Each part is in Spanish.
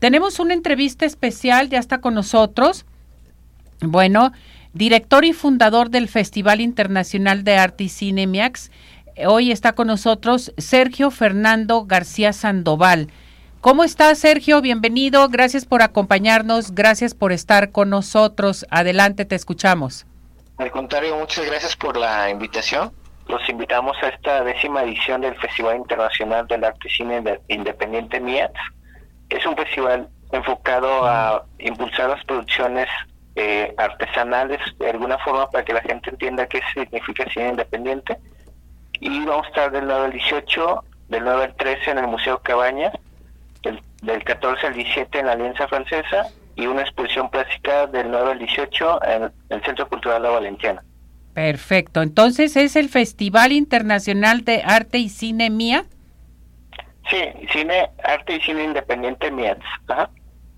tenemos una entrevista especial, ya está con nosotros. Bueno, director y fundador del Festival Internacional de Arte y Cine MIAX. Hoy está con nosotros Sergio Fernando García Sandoval. ¿Cómo estás, Sergio? Bienvenido. Gracias por acompañarnos. Gracias por estar con nosotros. Adelante, te escuchamos. Al contrario, muchas gracias por la invitación. Los invitamos a esta décima edición del Festival Internacional del Arte y Cine Independiente MIATS. Es un festival enfocado a impulsar las producciones eh, artesanales de alguna forma para que la gente entienda qué significa cine independiente. Y vamos a estar del 9 al 18, del 9 al 13 en el Museo Cabaña del, 14 al 17 en la Alianza Francesa y una exposición plástica del 9 al 18 en el Centro Cultural La Valentiana. Perfecto. Entonces, ¿es el Festival Internacional de Arte y Cine MIA? Sí, Cine, Arte y Cine Independiente MIAX.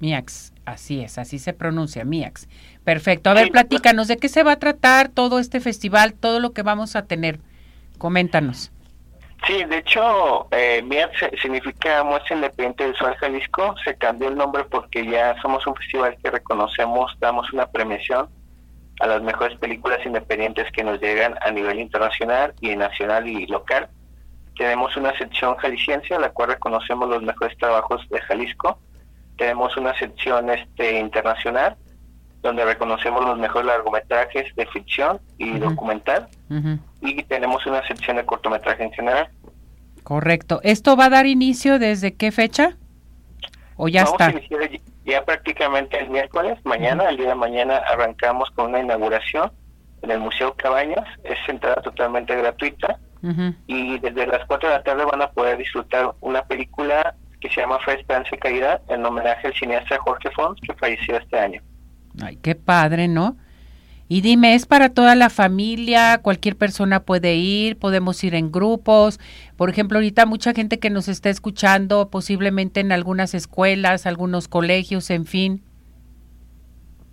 MIAX, así es, así se pronuncia, MIAX. Perfecto. A ver, platícanos, ¿de qué se va a tratar todo este festival, todo lo que vamos a tener? Coméntanos. Sí, de hecho, eh, significa Muestra Independiente Visual Jalisco. Se cambió el nombre porque ya somos un festival que reconocemos, damos una premiación a las mejores películas independientes que nos llegan a nivel internacional y nacional y local. Tenemos una sección jalisciense, la cual reconocemos los mejores trabajos de Jalisco. Tenemos una sección este internacional, donde reconocemos los mejores largometrajes de ficción y documental. Y tenemos una sección de cortometraje en general. Correcto. ¿Esto va a dar inicio desde qué fecha? ¿O ya Vamos está? A iniciar ya prácticamente el miércoles, mañana, el día de mañana arrancamos con una inauguración en el Museo Cabañas. Es entrada totalmente gratuita. Y desde las 4 de la tarde van a poder disfrutar una película que se llama Fe, Esperanza y Caridad en homenaje al cineasta Jorge Fons, que falleció este año. Ay, qué padre, ¿no? Y dime, ¿es para toda la familia? ¿Cualquier persona puede ir? ¿Podemos ir en grupos? Por ejemplo, ahorita mucha gente que nos está escuchando, posiblemente en algunas escuelas, algunos colegios, en fin.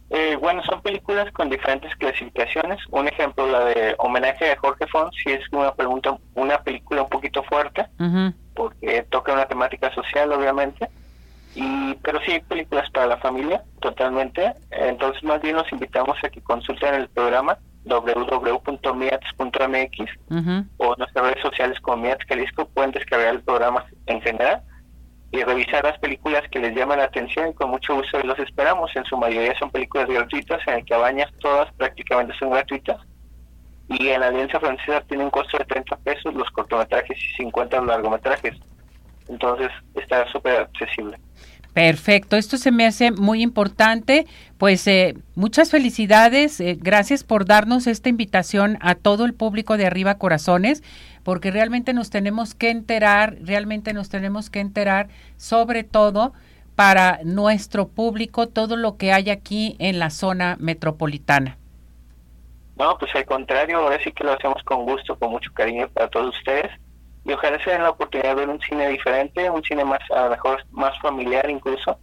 Eh, bueno, son películas con diferentes clasificaciones. Un ejemplo, la de homenaje a Jorge Fons, si es una pregunta, una película un poquito fuerte, porque toca una temática social, obviamente. Y, pero sí, películas para la familia, totalmente. Entonces, más bien los invitamos a que consulten el programa www.miats.mx o nuestras redes sociales como Miats Jalisco. Pueden descargar el programa en general y revisar las películas que les llaman la atención y con mucho gusto los esperamos. En su mayoría son películas gratuitas, en el Cabañas todas prácticamente son gratuitas. Y en la Alianza Francesa tiene un costo de 30 pesos los cortometrajes y 50 los largometrajes. Entonces está súper accesible. Perfecto, esto se me hace muy importante. Pues eh, muchas felicidades, eh, gracias por darnos esta invitación a todo el público de Arriba Corazones, porque realmente nos tenemos que enterar, realmente nos tenemos que enterar sobre todo para nuestro público todo lo que hay aquí en la zona metropolitana. No, pues al contrario, ahora sí que lo hacemos con gusto, con mucho cariño para todos ustedes y ojalá se den la oportunidad de ver un cine diferente, un cine más, a lo mejor más familiar incluso,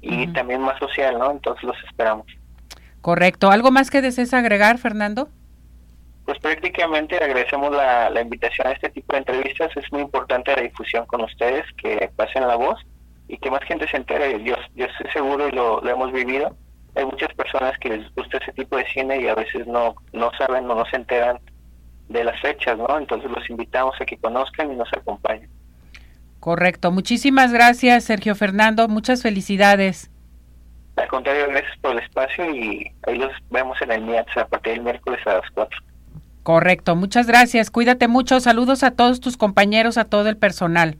y también más social, ¿no? Entonces los esperamos. Correcto. ¿Algo más que desees agregar, Fernando? Pues prácticamente agradecemos la, la invitación a este tipo de entrevistas. Es muy importante la difusión con ustedes, que pasen la voz y que más gente se entere. Yo, yo estoy seguro y lo, lo hemos vivido. Hay muchas personas que les gusta ese tipo de cine y a veces no, no saben o no se enteran de las fechas, ¿no? Entonces los invitamos a que conozcan y nos acompañen. Correcto. Muchísimas gracias, Sergio Fernando. Muchas felicidades. Al contrario, gracias por el espacio y ahí los vemos en el MIATS a partir del miércoles a las 4. Correcto. Muchas gracias. Cuídate mucho. Saludos a todos tus compañeros, a todo el personal.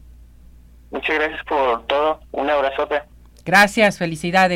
Muchas gracias por todo. Un abrazote. Gracias. Felicidades.